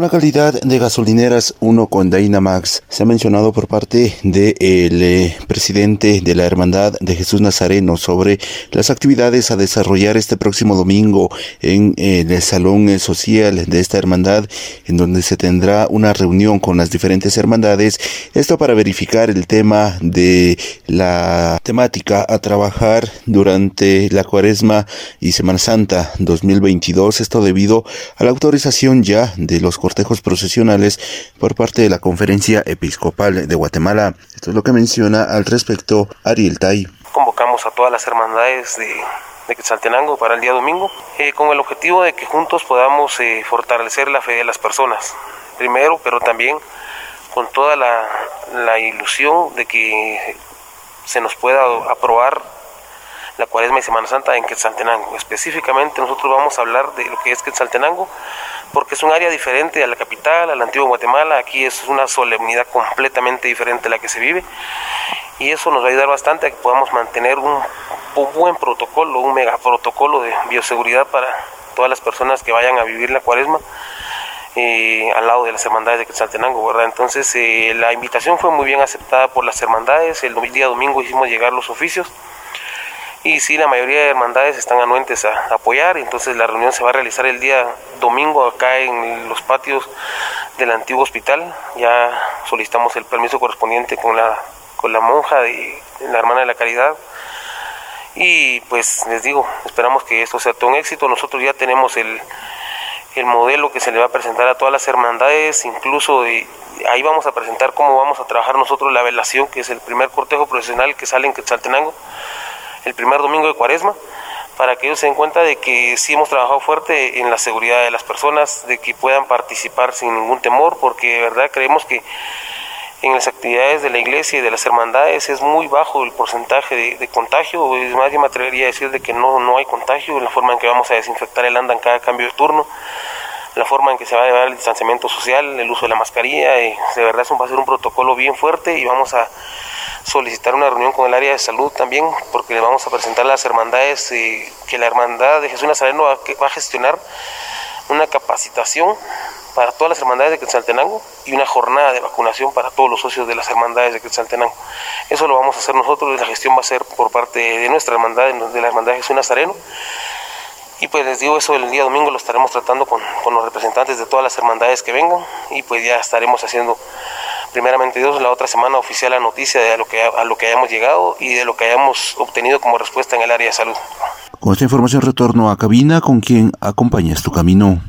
con la calidad de gasolineras 1 con Dynamax. Se ha mencionado por parte del eh, presidente de la Hermandad de Jesús Nazareno sobre las actividades a desarrollar este próximo domingo en, el Salón Social de esta hermandad, en donde se tendrá una reunión con las diferentes hermandades. Esto para verificar el tema de la temática a trabajar durante la Cuaresma y Semana Santa 2022. Esto debido a la autorización ya de los cortejos procesionales por parte de la Conferencia Episcopal de Guatemala. Esto es lo que menciona al respecto Ariel Tai. Convocamos a todas las hermandades de, de Quetzaltenango para el día domingo, eh, con el objetivo de que juntos podamos eh, fortalecer la fe de las personas, primero, pero también con toda la, la ilusión de que se nos pueda aprobar la Cuaresma y Semana Santa en Quetzaltenango. Específicamente nosotros vamos a hablar de lo que es Quetzaltenango, porque es un área diferente a la capital, a la antigua Guatemala. Aquí es una solemnidad completamente diferente a la que se vive y eso nos va a ayudar bastante a que podamos mantener un, buen protocolo, un mega protocolo de bioseguridad para todas las personas que vayan a vivir la Cuaresma. Eh, al lado de las hermandades de Quetzaltenango, ¿verdad? Entonces eh, la invitación fue muy bien aceptada por las hermandades, el día domingo hicimos llegar los oficios y sí, la mayoría de hermandades están anuentes a, apoyar, entonces la reunión se va a realizar el día domingo acá en los patios del antiguo hospital. Ya solicitamos el permiso correspondiente con la, con la monja de la hermana de la caridad. Y pues les digo, esperamos que esto sea todo un éxito. Nosotros ya tenemos el, el modelo que se le va a presentar a todas las hermandades, incluso ahí vamos a presentar cómo vamos a trabajar nosotros la velación, que es el primer cortejo profesional que sale en Quetzaltenango el primer domingo de cuaresma, para que ellos se den cuenta de que sí hemos trabajado fuerte en la seguridad de las personas, de que puedan participar sin ningún temor, porque de verdad creemos que en las actividades de la iglesia y de las hermandades es muy bajo el porcentaje de, contagio, es más, yo me atrevería a decir de que no, no hay contagio, la forma en que vamos a desinfectar el anda en cada cambio de turno, la forma en que se va a llevar el distanciamiento social, el uso de la mascarilla, y de verdad eso va a ser un protocolo bien fuerte y vamos a solicitar una reunión con el área de salud también, porque le vamos a presentar las hermandades eh, que la hermandad de Jesús Nazareno va, va a gestionar una capacitación para todas las hermandades de Quetzaltenango y una jornada de vacunación para todos los socios de las hermandades de Quetzaltenango. Eso lo vamos a hacer nosotros, la gestión va a ser por parte de nuestra hermandad, de la hermandad de Jesús Nazareno. Y pues les digo eso el día domingo lo estaremos tratando con, con los representantes de todas las hermandades que vengan y pues ya estaremos haciendo primeramente Dios, la otra semana oficial la noticia de a lo, que, a lo que hayamos llegado y de lo que hayamos obtenido como respuesta en el área de salud. Con esta información retorno a cabina con quien acompañas tu camino.